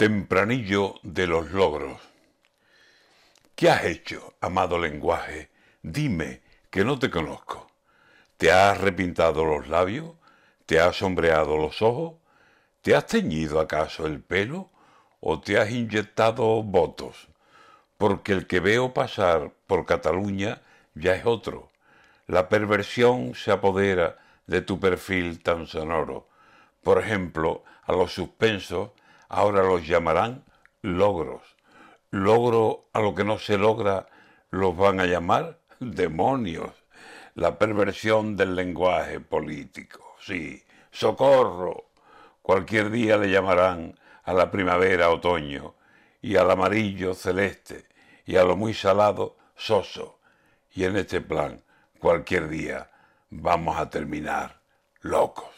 Tempranillo de los logros. ¿Qué has hecho, amado lenguaje? Dime, que no te conozco. ¿Te has repintado los labios? ¿Te has sombreado los ojos? ¿Te has teñido acaso el pelo? ¿O te has inyectado votos? Porque el que veo pasar por Cataluña ya es otro. La perversión se apodera de tu perfil tan sonoro. Por ejemplo, a los suspensos ahora los llamarán logros. Logro a lo que no se logra los van a llamar demonios. La perversión del lenguaje político. Sí, socorro. Cualquier día le llamarán a la primavera otoño y al amarillo celeste y a lo muy salado soso. Y en este plan, cualquier día vamos a terminar locos.